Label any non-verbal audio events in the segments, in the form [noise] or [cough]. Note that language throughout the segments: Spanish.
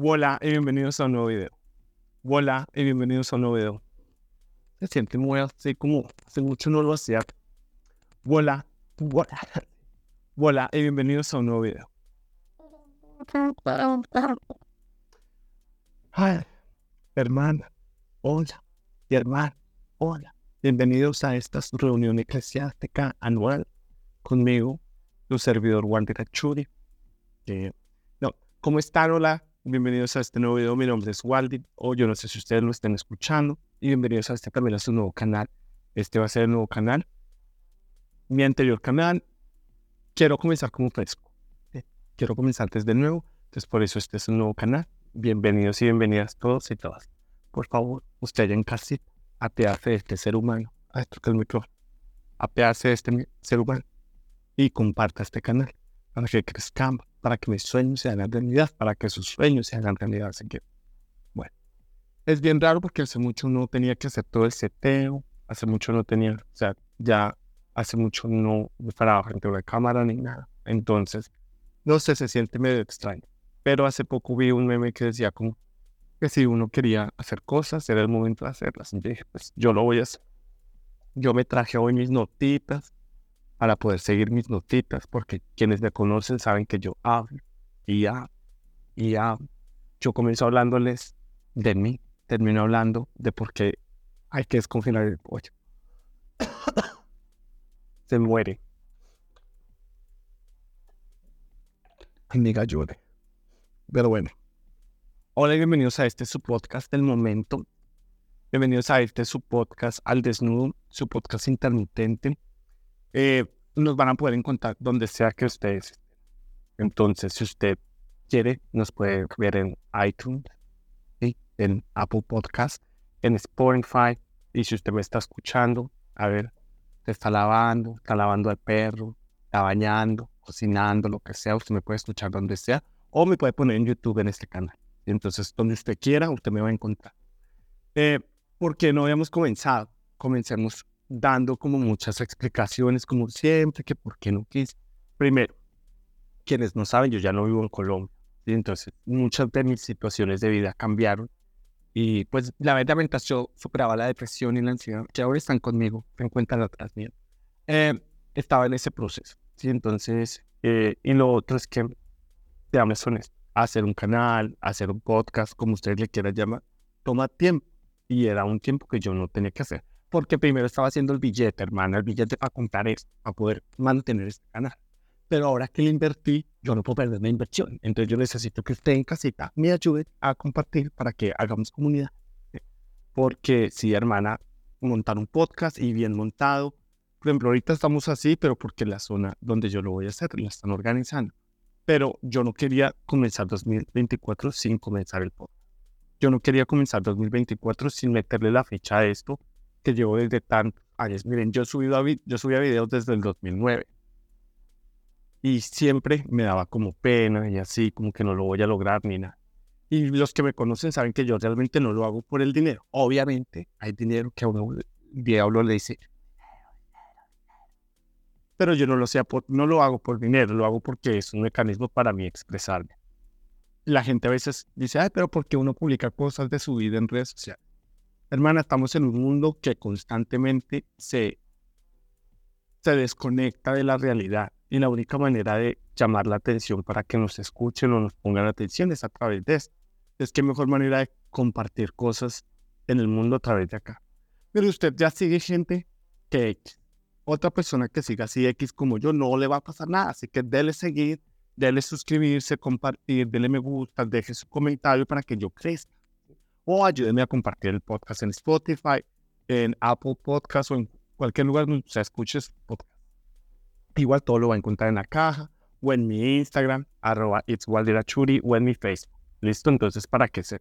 Hola y bienvenidos a un nuevo video. Hola y bienvenidos a un nuevo video. Se siente muy así como hace mucho no lo hacía. Hola, hola, [laughs] hola y bienvenidos a un nuevo video. Ay, hermana, hola, y hermano, hola. Bienvenidos a esta reunión eclesiástica anual conmigo, tu servidor Wander Churi. No, ¿cómo están? Hola, bienvenidos a este nuevo video. Mi nombre es Waldi, o yo no sé si ustedes lo estén escuchando, y bienvenidos a este también a su nuevo canal. Este va a ser el nuevo canal. Mi anterior canal, quiero comenzar como fresco. Quiero comenzar desde nuevo, entonces por eso este es un nuevo canal. Bienvenidos y bienvenidas todos y todas. Por favor, usted en casita, apearse este ser humano. A esto que el micrófono. Apearse de este ser humano y comparta este canal para que crezcamos, para que mis sueños se hagan realidad, para que sus sueños se hagan realidad. Así que, bueno, es bien raro porque hace mucho no tenía que hacer todo el seteo, hace mucho no tenía, o sea, ya hace mucho no me frente a una cámara ni nada. Entonces, no sé, se siente medio extraño. Pero hace poco vi un meme que decía como que si uno quería hacer cosas, era el momento de hacerlas. Y dije, pues yo lo voy a hacer. Yo me traje hoy mis notitas, para poder seguir mis notitas, porque quienes me conocen saben que yo hablo y hablo y hablo. Yo comienzo hablándoles de mí, termino hablando de por qué hay que desconfinar el pollo. [coughs] Se muere. Amiga llore. Pero bueno. Hola y bienvenidos a este su podcast del momento. Bienvenidos a este su podcast al desnudo, su podcast intermitente eh, nos van a poder encontrar donde sea que ustedes. Entonces, si usted quiere, nos puede ver en iTunes, en Apple Podcast, en Spotify. Y si usted me está escuchando, a ver, te está lavando, está lavando al perro, está bañando, cocinando, lo que sea, usted me puede escuchar donde sea o me puede poner en YouTube en este canal. Entonces, donde usted quiera, usted me va a encontrar. Eh, ¿Por qué no habíamos comenzado? Comencemos dando como muchas explicaciones, como siempre, que por qué no quise. Primero, quienes no saben, yo ya no vivo en Colombia, entonces muchas de mis situaciones de vida cambiaron. Y pues la verdad, mientras yo superaba la depresión y la ansiedad, que ahora están conmigo, se encuentran atrás mío, eh, estaba en ese proceso. ¿sí? Entonces, eh, y lo otro es que, digamos, honesto, hacer un canal, hacer un podcast, como ustedes le quieran llamar, toma tiempo. Y era un tiempo que yo no tenía que hacer porque primero estaba haciendo el billete, hermana, el billete para contar esto, para poder mantener este canal. Pero ahora que le invertí, yo no puedo perder la inversión. Entonces yo necesito que usted en casita me ayude a compartir para que hagamos comunidad. Porque sí, hermana, montar un podcast y bien montado. Por ejemplo, ahorita estamos así, pero porque la zona donde yo lo voy a hacer la están organizando. Pero yo no quería comenzar 2024 sin comenzar el podcast. Yo no quería comenzar 2024 sin meterle la fecha a esto que llevo desde tantos años. Miren, yo, a, yo subía videos desde el 2009 y siempre me daba como pena y así, como que no lo voy a lograr ni nada. Y los que me conocen saben que yo realmente no lo hago por el dinero. Obviamente hay dinero que a uno diablo le dice, pero yo no lo, sea por, no lo hago por dinero, lo hago porque es un mecanismo para mí expresarme. La gente a veces dice, ay, pero ¿por qué uno publica cosas de su vida en redes sociales? Hermana, estamos en un mundo que constantemente se, se desconecta de la realidad y la única manera de llamar la atención para que nos escuchen o nos pongan atención es a través de esto. Es que mejor manera de compartir cosas en el mundo a través de acá. Pero usted ya sigue gente que X. Otra persona que siga así X como yo no le va a pasar nada. Así que déle seguir, déle suscribirse, compartir, déle me gusta, deje su comentario para que yo crezca o ayúdenme a compartir el podcast en Spotify, en Apple Podcast o en cualquier lugar donde se escuche podcast. Igual todo lo va a encontrar en la caja o en mi Instagram, arroba itswaldirachuri o en mi Facebook. ¿Listo? Entonces, ¿para qué ser?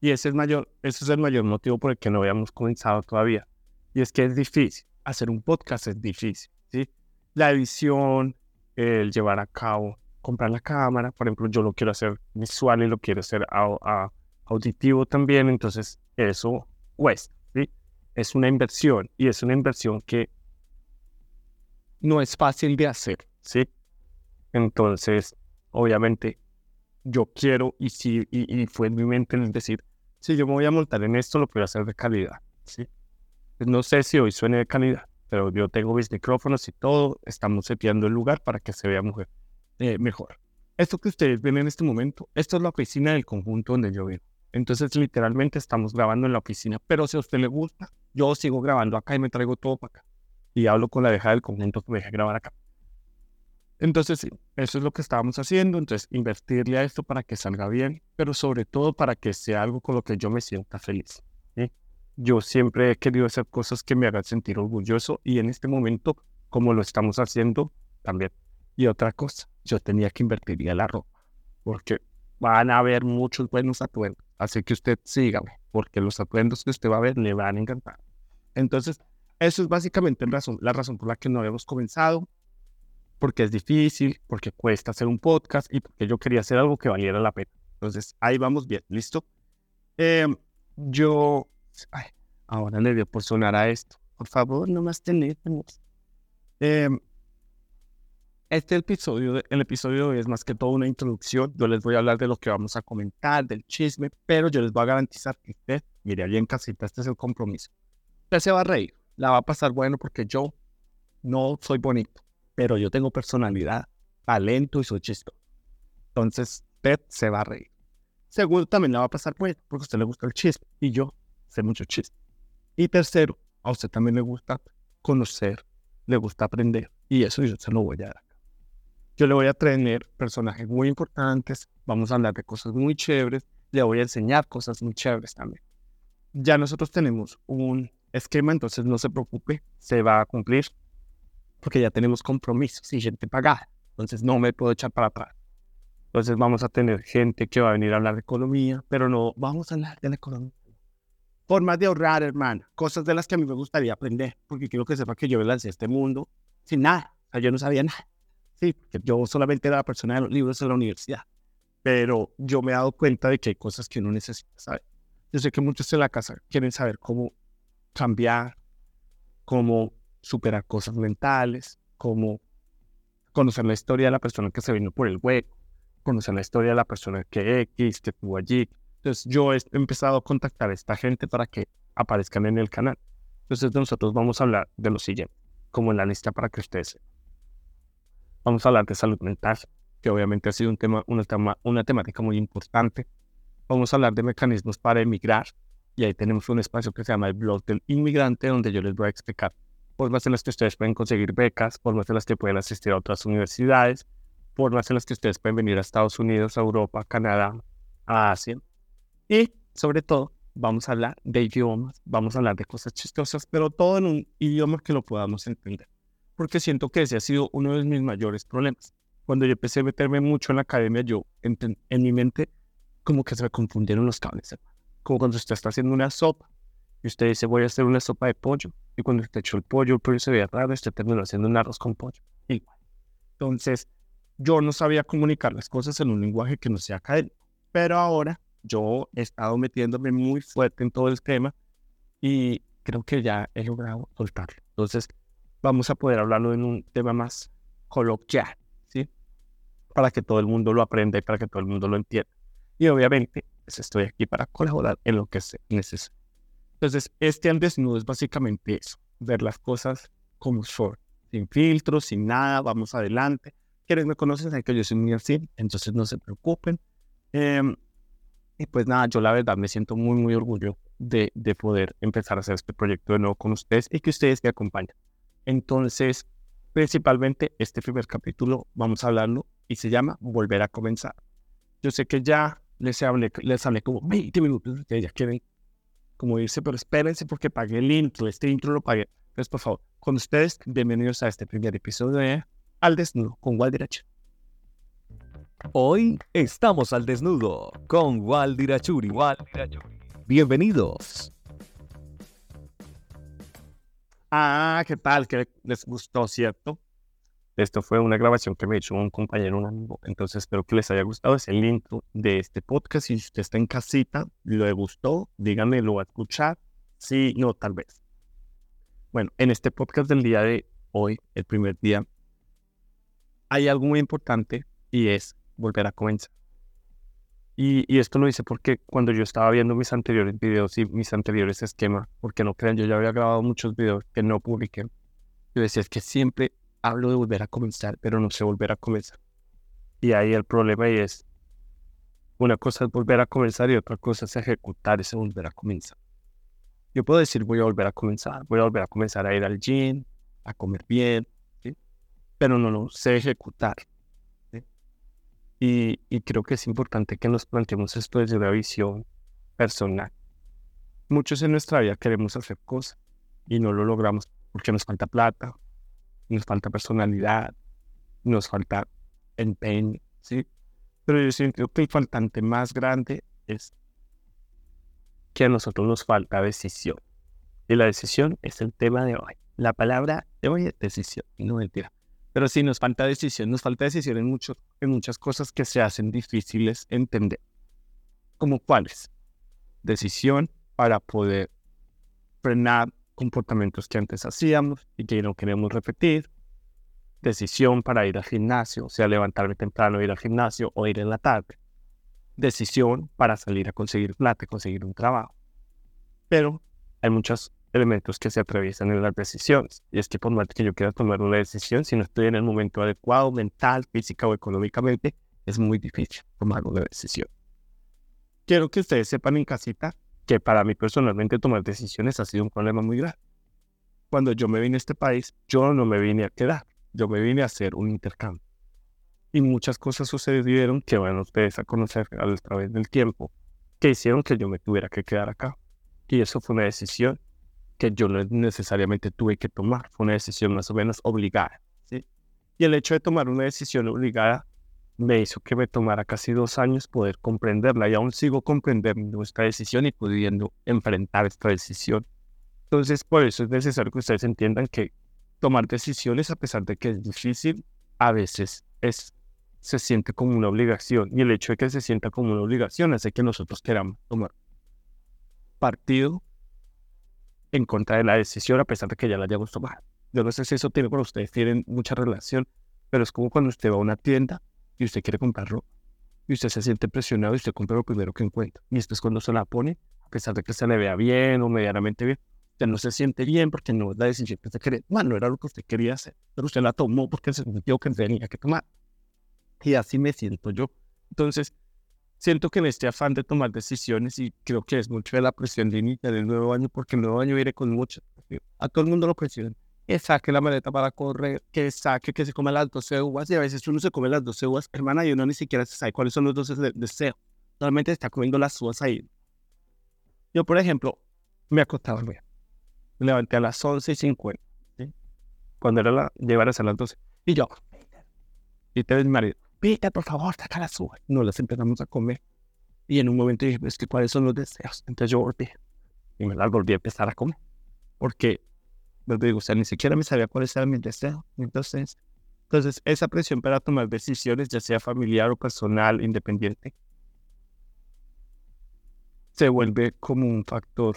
Y ese es, mayor, ese es el mayor motivo por el que no habíamos comenzado todavía. Y es que es difícil. Hacer un podcast es difícil. ¿sí? La edición, el llevar a cabo, comprar la cámara. Por ejemplo, yo lo quiero hacer visual y lo quiero hacer a auditivo también, entonces eso cuesta, ¿sí? Es una inversión y es una inversión que no es fácil de hacer, ¿sí? Entonces, obviamente, yo quiero y sí, y, fue en mi mente es decir, si yo me voy a montar en esto, lo quiero hacer de calidad, ¿sí? Pues no sé si hoy suene de calidad, pero yo tengo mis micrófonos y todo, estamos seteando el lugar para que se vea mujer, eh, mejor. Esto que ustedes ven en este momento, esto es la oficina del conjunto donde yo vivo. Entonces, literalmente estamos grabando en la oficina, pero si a usted le gusta, yo sigo grabando acá y me traigo todo para acá. Y hablo con la deja del conjunto que me deje grabar acá. Entonces, sí, eso es lo que estábamos haciendo. Entonces, invertirle a esto para que salga bien, pero sobre todo para que sea algo con lo que yo me sienta feliz. Yo siempre he querido hacer cosas que me hagan sentir orgulloso y en este momento, como lo estamos haciendo, también. Y otra cosa, yo tenía que invertir en la ropa, porque van a haber muchos buenos atuendos. Así que usted sígame, porque los atuendos que usted va a ver le van a encantar. Entonces, eso es básicamente razón, la razón por la que no habíamos comenzado, porque es difícil, porque cuesta hacer un podcast y porque yo quería hacer algo que valiera la pena. Entonces, ahí vamos bien, ¿listo? Em, yo, ahora le dio por sonar a esto. Por favor, no más teléfonos. Eh, este episodio, el episodio es más que todo una introducción. Yo les voy a hablar de lo que vamos a comentar, del chisme, pero yo les voy a garantizar que usted, mire, ahí en casita, este es el compromiso. Usted se va a reír, la va a pasar bueno porque yo no soy bonito, pero yo tengo personalidad, talento y soy chistoso. Entonces, usted se va a reír. Segundo, también la va a pasar bueno porque a usted le gusta el chisme y yo sé mucho chisme. Y tercero, a usted también le gusta conocer, le gusta aprender y eso yo se lo voy a dar. Yo le voy a tener personajes muy importantes, vamos a hablar de cosas muy chéveres, le voy a enseñar cosas muy chéveres también. Ya nosotros tenemos un esquema, entonces no se preocupe, se va a cumplir, porque ya tenemos compromisos y gente pagada, entonces no me puedo echar para atrás. Entonces vamos a tener gente que va a venir a hablar de economía, pero no vamos a hablar de la economía. Formas de ahorrar, hermano, cosas de las que a mí me gustaría aprender, porque quiero que sepa que yo me lancé a este mundo sin nada, o sea, yo no sabía nada. Sí, yo solamente era la persona de los libros en la universidad, pero yo me he dado cuenta de que hay cosas que uno necesita saber. Yo sé que muchos en la casa quieren saber cómo cambiar, cómo superar cosas mentales, cómo conocer la historia de la persona que se vino por el hueco, conocer la historia de la persona que X, que estuvo allí. Entonces yo he empezado a contactar a esta gente para que aparezcan en el canal. Entonces nosotros vamos a hablar de lo siguiente, como en la lista para que ustedes Vamos a hablar de salud mental, que obviamente ha sido un tema, una, temática muy importante. Vamos a hablar de mecanismos para emigrar, y ahí tenemos un espacio que se llama el blog del inmigrante, donde yo les voy a explicar formas en las que ustedes pueden conseguir becas, formas en las que pueden asistir a otras universidades, formas en las que ustedes pueden venir a Estados Unidos, a Europa, Canadá, a Asia. Y sobre todo, vamos a hablar de idiomas, vamos a hablar de cosas chistosas, pero todo en un idioma que lo podamos entender porque siento que ese ha sido uno de mis mayores problemas. Cuando yo empecé a meterme mucho en la academia, yo en, en mi mente como que se me confundieron los cables, como cuando usted está haciendo una sopa y usted dice voy a hacer una sopa de pollo y cuando usted echó el pollo, pollo se veía raro, usted terminó haciendo un arroz con pollo. Igual. Entonces, yo no sabía comunicar las cosas en un lenguaje que no sea académico, pero ahora yo he estado metiéndome muy fuerte en todo el tema y creo que ya he logrado soltarlo. Entonces, vamos a poder hablarlo en un tema más coloquial, ¿sí? Para que todo el mundo lo aprenda y para que todo el mundo lo entienda. Y obviamente, pues estoy aquí para colaborar en lo que se necesite. Entonces, este al desnudo es básicamente eso, ver las cosas como son, sin filtros, sin nada, vamos adelante. Quienes me conocen saben que yo soy muy así, entonces no se preocupen. Em, y pues nada, yo la verdad me siento muy, muy orgulloso de, de poder empezar a hacer este proyecto de nuevo con ustedes y que ustedes me acompañen. Entonces, principalmente este primer capítulo vamos a hablarlo y se llama Volver a comenzar. Yo sé que ya les hablé, les hablé como 20 minutos, que ya quieren como irse, pero espérense porque pagué el intro, este intro lo pagué. Entonces, por favor, con ustedes, bienvenidos a este primer episodio de Al Desnudo con Waldirachuri. Hoy estamos al desnudo con Waldirachuri. Bienvenidos. Ah, ¿qué tal? Que les gustó, ¿cierto? Esto fue una grabación que me hizo un compañero, un amigo. Entonces espero que les haya gustado. Es el intro de este podcast. Si usted está en casita, le gustó, díganme, lo va a escuchar. Sí, no, tal vez. Bueno, en este podcast del día de hoy, el primer día, hay algo muy importante y es volver a comenzar. Y, esto lo hice porque cuando yo estaba viendo mis anteriores videos y mis anteriores esquemas, porque no crean, yo ya había grabado muchos videos que no publiqué. Yo decía, es que siempre hablo de volver a comenzar, pero no sé volver a comenzar. Y ahí el problema es, una cosa es volver a comenzar y otra cosa es ejecutar ese volver a comenzar. Yo puedo decir, voy a volver a comenzar, voy a volver a comenzar a ir al gym, a comer bien, pero no lo sé ejecutar. Y, creo que es importante que nos planteemos esto desde una visión personal. Muchos en nuestra vida queremos hacer cosas y no lo logramos porque nos falta plata, nos falta personalidad, nos falta empeño, ¿sí? Pero yo siento que el faltante más grande es que a nosotros nos falta decisión. Y la decisión es el tema de hoy. La palabra de hoy es decisión, no mentira. Pero sí nos falta decisión, nos falta decisión en, mucho, en muchas cosas que se hacen difíciles entender. ¿Como cuáles? Decisión para poder frenar comportamientos que antes hacíamos y que no queremos repetir. Decisión para ir al gimnasio, o sea, levantarme temprano, ir al gimnasio o ir en la tarde. Decisión para salir a conseguir plata, conseguir un trabajo. Pero hay muchas elementos que se atraviesan en las decisiones. Y es que por más que yo quiera tomar una decisión, si no estoy en el momento adecuado, mental, física o económicamente, es muy difícil tomar una decisión. Quiero que ustedes sepan en casita que para mí personalmente tomar decisiones ha sido un problema muy grave. Cuando yo me vine a este país, yo no me vine a quedar, yo me vine a hacer un intercambio. Y muchas cosas sucedieron que van ustedes a conocer a través del tiempo, que hicieron que yo me tuviera que quedar acá. Y eso fue una decisión que yo no necesariamente tuve que tomar, fue una decisión más o menos obligada. ¿sí? Y el hecho de tomar una decisión obligada me hizo que me tomara casi dos años poder comprenderla y aún sigo comprendiendo esta decisión y pudiendo enfrentar esta decisión. Entonces, por eso es necesario que ustedes entiendan que tomar decisiones, a pesar de que es difícil, a veces es, se siente como una obligación. Y el hecho de que se sienta como una obligación hace que nosotros queramos tomar partido en contra de la decisión a pesar de que ya la hayamos tomado. Yo no sé si eso tiene con ustedes, tienen mucha relación, pero es como cuando usted va a una tienda y usted quiere comprar ropa y usted se siente presionado y usted compra lo primero que encuentra. Y después cuando se la pone, a pesar de que se le vea bien o medianamente bien, usted no se siente bien porque no es la decisión que usted quería. Bueno, no era lo que usted quería hacer, pero usted la tomó porque se sintió que tenía que tomar. Y así me siento yo. Entonces, siento que en este afán de tomar decisiones, y creo que es mucho de la presión de inicio del nuevo año, porque el nuevo año viene con mucho. A todo el mundo lo presionan. Que saque la maleta para correr, que saque, que se come las 12 uvas, y a veces uno se come las 12 uvas, hermana, y uno ni siquiera sabe cuáles son los 12 deseos. Solamente está comiendo las uvas ahí. Yo, por ejemplo, me acostaba Me levanté a las 11 y 50, cuando era la, llevar a las 12. Y yo, y te ves marido, Peter, por favor, saca las uvas. No las empezamos a comer. Y en un momento dije, es que cuáles son los deseos. Entonces yo volví y me las volví a empezar a comer. Porque, les digo, o sea, ni siquiera me sabía cuáles eran mis deseos. Entonces, entonces, esa presión para tomar decisiones, ya sea familiar o personal, independiente, se vuelve como un factor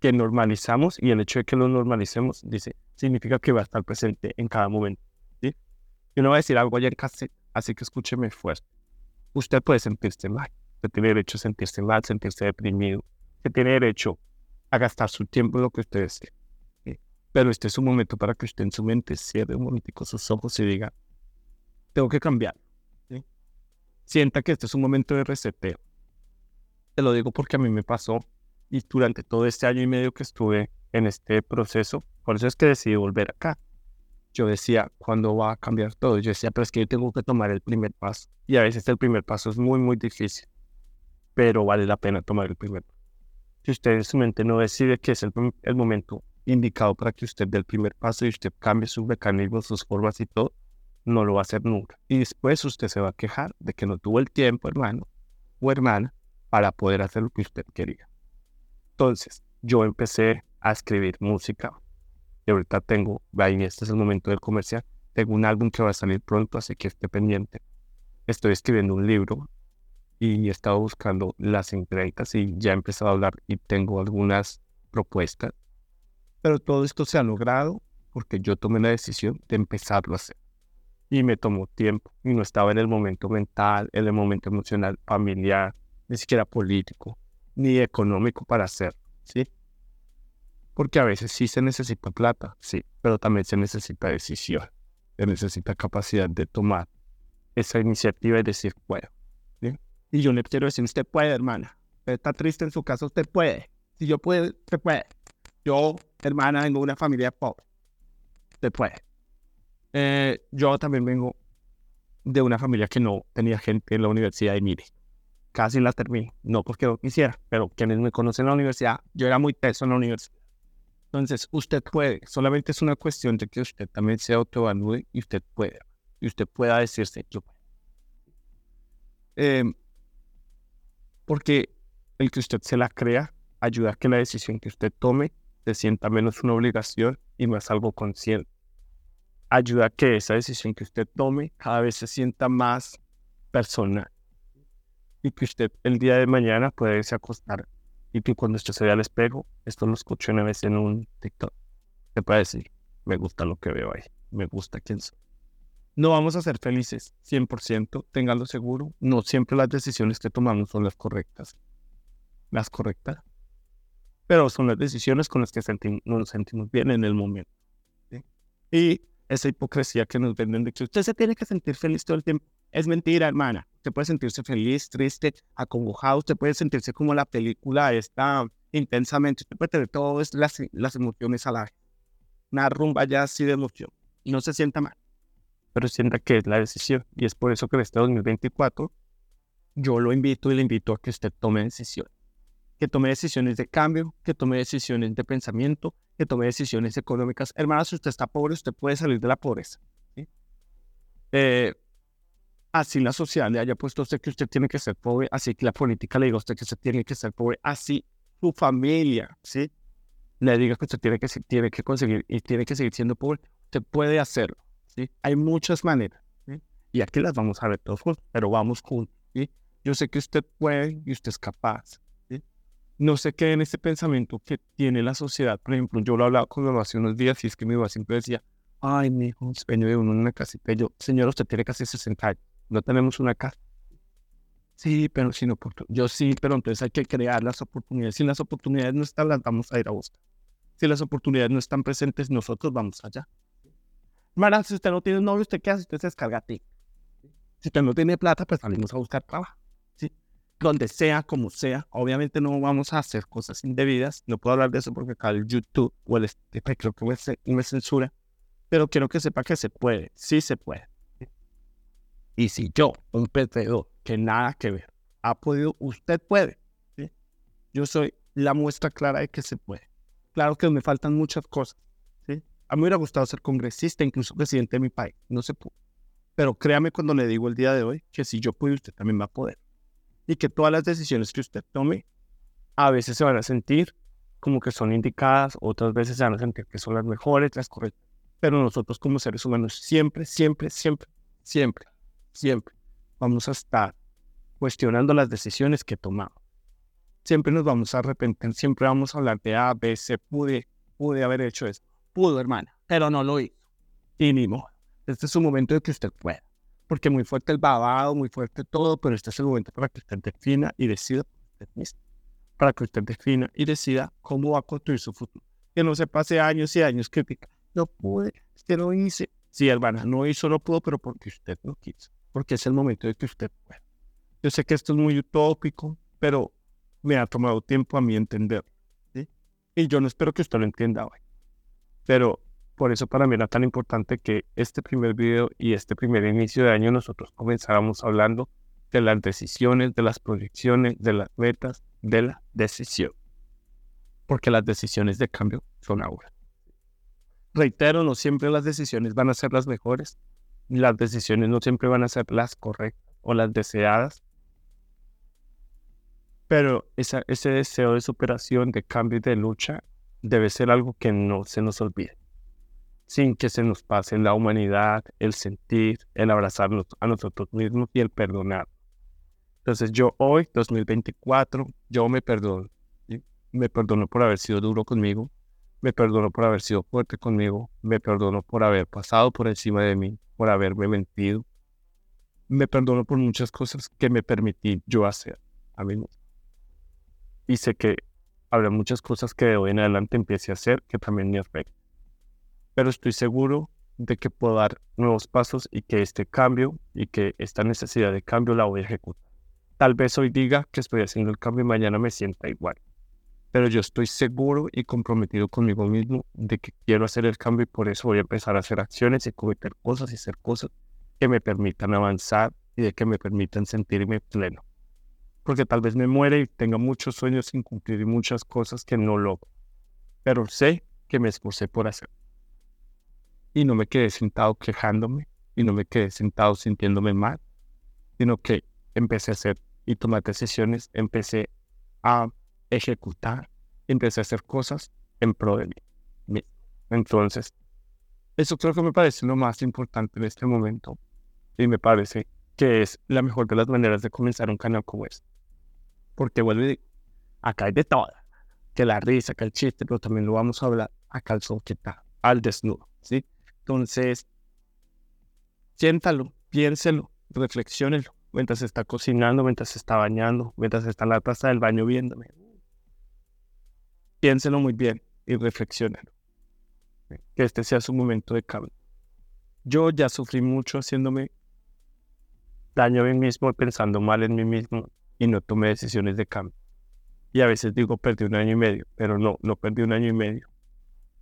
que normalizamos y el hecho de que lo normalicemos, dice, significa que va a estar presente en cada momento. Yo no voy a decir algo ayer casi, así que escúcheme fuerte. Usted puede sentirse mal. Usted tiene derecho a sentirse mal, sentirse deprimido. Usted tiene derecho a gastar su tiempo en lo que usted desee. Pero este es un momento para que usted en su mente cierre un momentico sus ojos y diga, tengo que cambiar. Sienta que este es un momento de reseteo. Te lo digo porque a mí me pasó y durante todo este año y medio que estuve en este proceso, por eso es que decidí volver acá yo decía, ¿cuándo va a cambiar todo? Yo decía, pero es que yo tengo que tomar el primer paso. Y a veces el primer paso es muy, muy difícil, pero vale la pena tomar el primer paso. Si usted en su mente no decide que es el, el momento indicado para que usted dé el primer paso y usted cambie sus mecanismos, sus formas y todo, no lo va a hacer nunca. Y después usted se va a quejar de que no tuvo el tiempo, hermano o hermana, para poder hacer lo que usted quería. Entonces, yo empecé a escribir música, y ahorita tengo, ahí este es el momento del comercial, tengo un álbum que va a salir pronto, así que esté pendiente. Estoy escribiendo un libro y he estado buscando las entrevistas y ya he empezado a hablar y tengo algunas propuestas. Pero todo esto se ha logrado porque yo tomé la decisión de empezarlo a hacer. Y me tomó tiempo y no estaba en el momento mental, en el momento emocional, familiar, ni siquiera político, ni económico para hacerlo, ¿sí? Porque a veces sí se necesita plata, sí, pero también se necesita decisión, se necesita capacidad de tomar esa iniciativa y decir, puedo. ¿sí? Y yo le quiero decir, usted puede, hermana. Usted está triste en su casa, usted puede. Si yo puedo, usted puede. Yo, hermana, vengo de una familia pobre. Usted puede. Eh, yo también vengo de una familia que no tenía gente en la universidad y mire, casi la terminé. No porque no quisiera, pero quienes me conocen en la universidad, yo era muy teso en la universidad. Entonces, usted puede, solamente es una cuestión de que usted también se autoevalúe y usted puede. Y usted pueda decirse, yo puedo. Em, porque el que usted se la crea ayuda a que la decisión que usted tome se sienta menos una obligación y más algo consciente ayuda a que esa decisión que usted tome cada vez se sienta más personal. Y que usted el día de mañana puede irse a acostar y que cuando usted se vea al espejo, esto lo escuché una vez en un TikTok, se puede decir, me gusta lo que veo ahí, me gusta quién soy. No vamos a ser felices 100%, ténganlo seguro. No siempre las decisiones que tomamos son las correctas. Las correctas. Pero son las decisiones con las que nos sentimos bien en el momento. Y esa hipocresía que nos venden de que usted se tiene que sentir feliz todo el tiempo. Es mentira, hermana. Usted puede sentirse feliz, triste, acongojado. Usted puede sentirse como la película está intensamente. Usted puede tener todas las, las emociones a la vez. Una rumba ya así de emoción. No se sienta mal. Pero sienta que es la decisión. Y es por eso que este 2024 yo lo invito y le invito a que usted tome decisiones. Que tome decisiones de cambio, que tome decisiones de pensamiento, que tome decisiones económicas. Hermana, si usted está pobre, usted puede salir de la pobreza. Eh, así la sociedad le haya puesto usted que usted tiene que ser pobre, así que la política le diga a usted que usted tiene que ser pobre, así su familia, ¿sí? Le diga que usted tiene que, tiene que conseguir y tiene que seguir siendo pobre, usted puede hacerlo, ¿sí? Hay muchas maneras, Y aquí las vamos a ver todos juntos, pero vamos juntos, ¿sí? Yo sé que usted puede y usted es capaz, no sé qué en este pensamiento que tiene la sociedad. Por ejemplo, yo lo hablaba con mi hace unos días y es que mi mamá siempre decía, ay, mi hijo, sueño de uno en una casita. Y yo, señor, usted tiene casi 60 años, no tenemos una casa. Sí, pero sin oportunidades. Yo sí, pero entonces hay que crear las oportunidades. Si las oportunidades no están, las vamos a ir a buscar. Si las oportunidades no están presentes, nosotros vamos allá. Mara, si usted no tiene novio, ¿usted qué hace? Usted se descarga a ti. Si usted no tiene plata, pues salimos a buscar trabajo donde sea, como sea. Obviamente no vamos a hacer cosas indebidas. No puedo hablar de eso porque acá el YouTube o el creo que me, censura. Pero quiero que sepa que se puede. Sí se puede. Y si yo, un perdedor que nada que ver, ha podido, usted puede. Yo soy la muestra clara de que se puede. Claro que me faltan muchas cosas. A mí me hubiera gustado ser congresista, incluso presidente de mi país. No se pudo. Pero créame cuando le digo el día de hoy que si yo puedo, usted también va a poder y que todas las decisiones que usted tome a veces se van a sentir como que son indicadas, otras veces se van a sentir que son las mejores, las correctas. Pero nosotros como seres humanos siempre, siempre, siempre, siempre, siempre vamos a estar cuestionando las decisiones que tomamos. Siempre nos vamos a arrepentir, siempre vamos a hablar de A, B, C, pude, pude haber hecho eso. Pudo, hermana, pero no lo hizo. Y ni modo. Este es un momento de que usted pueda porque muy fuerte el babado, muy fuerte todo, pero este es el momento para que usted defina y decida para que usted defina y decida cómo va a construir su futuro. Que no se pase años y años critica, no pude, usted no hice. Sí, hermana, no hizo, no pudo, pero porque usted no quiso, porque es el momento de que usted pueda. Yo sé que esto es muy utópico, pero me ha tomado tiempo a mí entender. ¿sí? Y yo no espero que usted lo entienda hoy. Pero por eso para mí era tan importante que este primer video y este primer inicio de año nosotros comenzáramos hablando de las decisiones, de las proyecciones, de las metas, de la decisión. Porque las decisiones de cambio son ahora. Reitero, no siempre las decisiones van a ser las mejores. Las decisiones no siempre van a ser las correctas o las deseadas. Pero ese deseo de superación, de cambio y de lucha debe ser algo que no se nos olvide sin que se nos pase la humanidad, el sentir, el abrazarnos a nosotros mismos y el perdonar. Entonces yo hoy, 2024, yo me perdono. Me perdono por haber sido duro conmigo, Me perdono por haber sido fuerte conmigo. Me perdono por haber pasado por encima de mí, por haberme mentido. Me perdono por muchas cosas que me permití yo hacer a mí mismo. Y sé que habrá muchas cosas que de hoy en adelante empiece a hacer que también me afecten. Pero estoy seguro de que puedo dar nuevos pasos y que este cambio y que esta necesidad de cambio la voy a ejecutar. Tal vez hoy diga que estoy haciendo el cambio y mañana me sienta igual. Pero yo estoy seguro y comprometido conmigo mismo de que quiero hacer el cambio y por eso voy a empezar a hacer acciones y cometer cosas y hacer cosas que me permitan avanzar y de que me permitan sentirme pleno. Porque tal vez me muere y tenga muchos sueños sin cumplir y muchas cosas que no logro. Pero sé que me esforcé por hacer y no me quedé sentado quejándome y no me quedé sentado sintiéndome mal, sino que empecé a hacer y tomar decisiones, empecé a ejecutar, empecé a hacer cosas en pro de mí. Entonces, eso creo que me parece lo más importante en este momento y me parece que es la mejor de las maneras de comenzar un canal como este. Porque vuelvo y digo, acá hay de todo, que la risa, que el chiste, pero también lo vamos a hablar acá al sol que está, al desnudo, ¿sí? Entonces, siéntalo, piénselo, reflexiónelo mientras está cocinando, mientras está bañando, mientras está en la taza del baño viéndome. Piénselo muy bien y reflexiónelo. Que este sea su momento de cambio. Yo ya sufrí mucho haciéndome daño a mí mismo, pensando mal en mí mismo y no tomé decisiones de cambio. Y a veces digo, perdí un año y medio, pero no, no perdí un año y medio.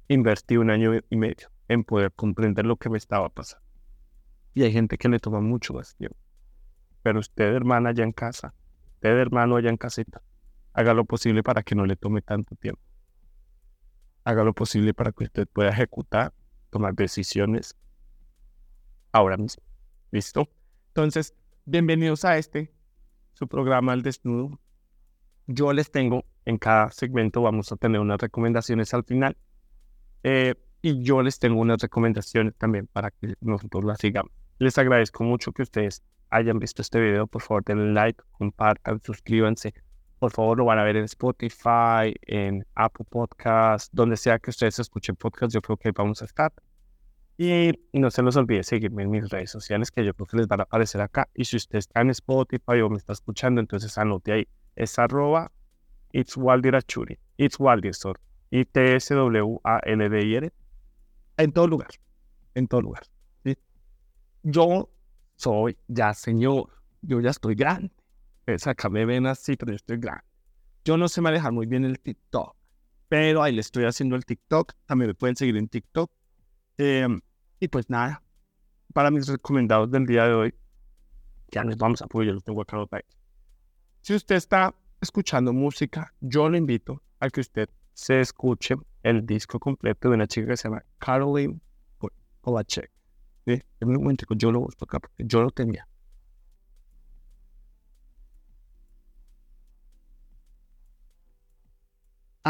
Invertí un año y medio en poder comprender lo que me estaba pasando. Y hay gente que le toma mucho más tiempo. Pero usted, hermana, allá en casa, usted, hermano, allá en casita, haga lo posible para que no le tome tanto tiempo. Haga lo posible para que usted pueda ejecutar, tomar decisiones ahora mismo. ¿Listo? Entonces, bienvenidos a este, su programa El Desnudo. Yo les tengo, en cada segmento vamos a tener unas recomendaciones al final. Eh, y yo les tengo unas recomendaciones también para que nosotros las sigamos. Les agradezco mucho que ustedes hayan visto este video. Por favor, denle like, compartan, suscríbanse. Por favor, lo van a ver en Spotify, en Apple Podcast, donde sea que ustedes escuchen podcast, yo creo que vamos a estar. Y no se les olvide seguirme en mis redes sociales, que yo creo que les van a aparecer acá. Y si usted está en Spotify o me está escuchando, entonces anote ahí. Es arroba It's Waldir Achuri. It's Waldir, sorry. I-T-S-W-A-L-D-I-R en todo lugar, en todo lugar. Yo soy ya señor, yo ya estoy grande. Es acá me ven así, pero yo estoy grande. Yo no sé manejar muy bien el TikTok, pero ahí le estoy haciendo el TikTok. También me pueden seguir en TikTok. Em, y pues nada, para mis recomendados del día de hoy, ya nos vamos a apoyar, yo los tengo acá Si usted está escuchando música, yo le invito a que usted se escuche el disco completo de una chica que se llama Caroline Polachek. ¿sí? Un momento yo lo busco acá porque yo lo tenía.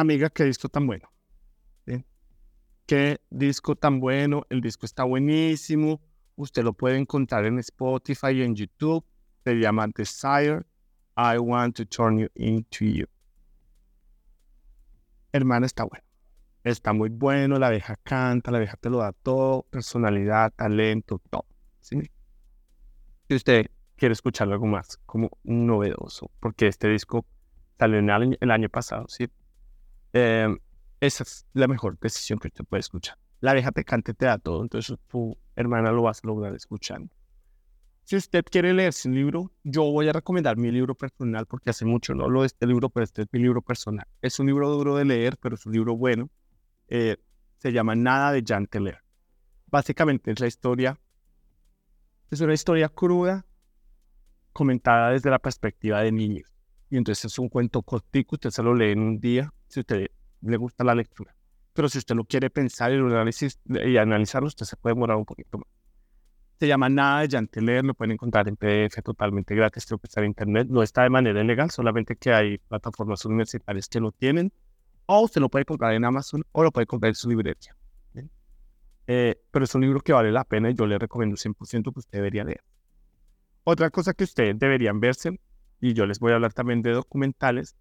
Amiga, qué disco tan bueno. Qué disco tan bueno. El disco está buenísimo. Usted lo puede encontrar en Spotify y en YouTube. Se llama Desire. I want to turn you into you. Hermana, está bueno está muy bueno, la vieja canta, la vieja te lo da todo, personalidad, talento, todo. Si usted quiere escuchar algo más como novedoso, porque este disco salió año, el año pasado, ¿sí? Em, esa es la mejor decisión que usted puede escuchar. La vieja te canta y te da todo, entonces tu hermana lo vas a lograr escuchando. Si usted quiere leerse un libro, yo voy a recomendar mi libro personal porque hace mucho no lo de este libro, pero este es mi libro personal. Es un libro duro de leer, pero es un libro bueno. Eh, se llama Nada de Jan. Básicamente es la historia, es una historia cruda comentada desde la perspectiva de niños. Y entonces es un cuento cortico, usted se lo lee en un día, si a usted le gusta la lectura. Pero si usted lo quiere pensar y, análisis, y analizarlo, usted se puede demorar un poquito más. Se llama Nada de Jan Teller, lo pueden encontrar en PDF totalmente gratis, creo que está en internet. No está de manera ilegal, solamente que hay plataformas universitarias que lo tienen o usted lo puede comprar en Amazon o lo puede comprar en su librería. Eh, pero es un libro que vale la pena y yo le recomiendo 100% que usted debería leer. Otra cosa que ustedes deberían verse, y yo les voy a hablar también de documentales,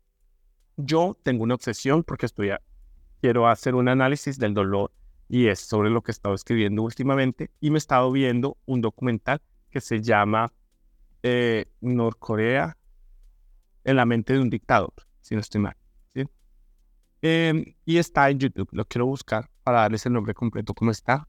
yo tengo una obsesión porque estoy quiero hacer un análisis del dolor y es sobre lo que he estado escribiendo últimamente y me he estado viendo un documental que se llama eh, Norcorea en la mente de un dictador, si no estoy mal. Em, y está en YouTube, lo quiero buscar para darles el nombre completo como está.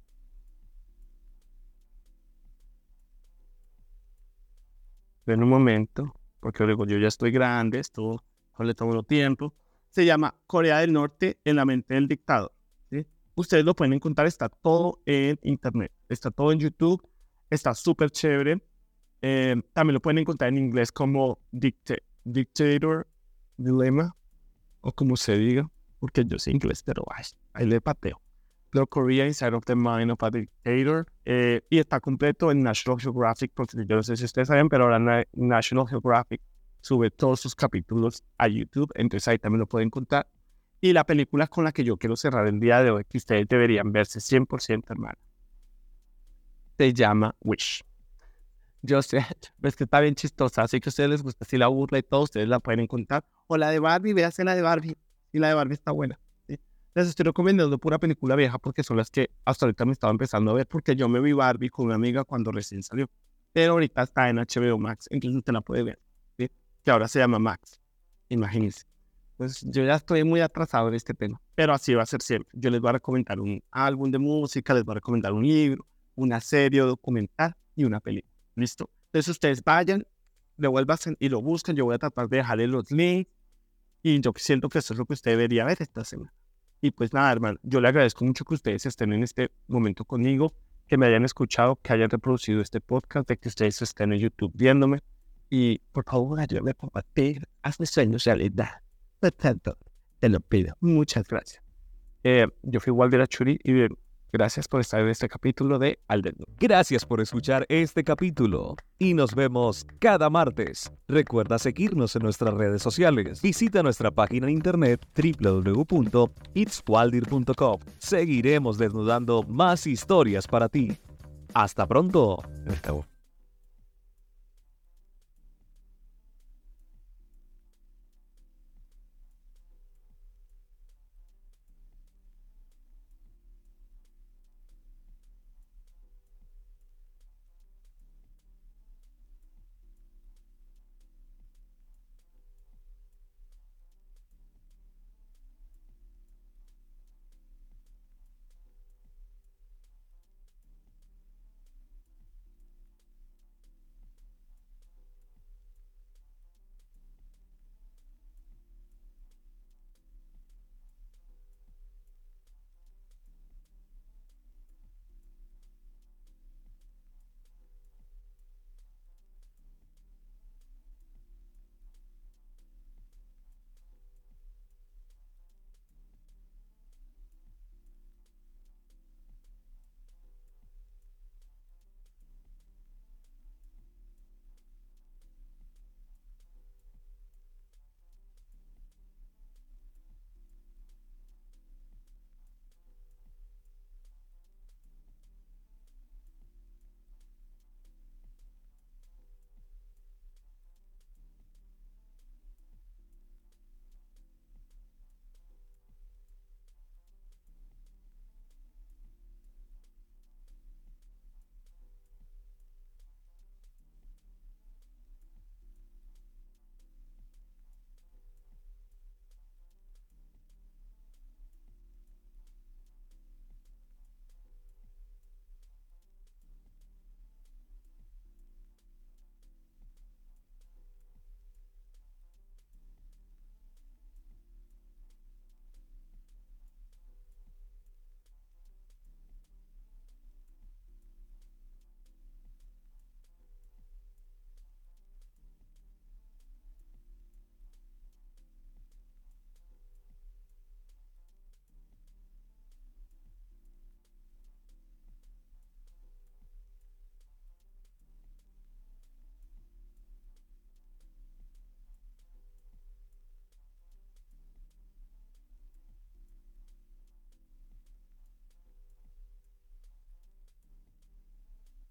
En un momento, porque luego yo ya estoy grande, esto le tomo tiempo. Se llama Corea del Norte en la mente del dictador. ¿sí? Ustedes lo pueden encontrar, está todo en internet, está todo en YouTube, está súper chévere. Eh, también lo pueden encontrar en inglés como Dictator Dilemma, o como se diga, porque yo sé inglés, pero ahí le pateo. The Korea Inside of the Mind of a Dictator. Eh, y está completo en National Geographic, porque yo no sé si ustedes saben, pero ahora National Geographic sube todos sus capítulos a YouTube, entonces ahí también lo pueden encontrar. Y la película con la que yo quiero cerrar el día de hoy, que ustedes deberían verse 100%, hermano, se llama Wish. Yo sé, [laughs] ves que está bien chistosa, así que a ustedes les gusta si la burla y todo, ustedes la pueden encontrar. O la de Barbie, véase la de Barbie. Y la de Barbie está buena. Les estoy recomendando pura película vieja porque son las que hasta ahorita me estaba empezando a ver, porque yo me vi Barbie con una amiga cuando recién salió. Pero ahorita está en HBO Max, entonces usted la puede ver. Que ahora se llama Max. Imagínense. Pues yo ya estoy muy atrasado en este tema, pero así va a ser siempre. Yo les voy a recomendar un álbum de música, les voy a recomendar un libro, una serie documental y una película. ¿Listo? Entonces ustedes vayan, devuelvan y lo busquen. Yo voy a tratar de dejarles los links y yo siento que eso es lo que usted debería ver esta semana. Y pues nada, hermano, yo le agradezco mucho que ustedes estén en este momento conmigo, que me hayan escuchado, que hayan reproducido este podcast, de que ustedes estén en YouTube viéndome. Y por favor, ayúdame a compartir, haz mis sueños realidad. Por tanto, te lo pido. Muchas gracias. Eh, yo fui Walter Achuri y Gracias por estar en este capítulo de Alden. Gracias por escuchar este capítulo y nos vemos cada martes. Recuerda seguirnos en nuestras redes sociales. Visita nuestra página en internet www.itswaldir.com. Seguiremos desnudando más historias para ti. Hasta pronto.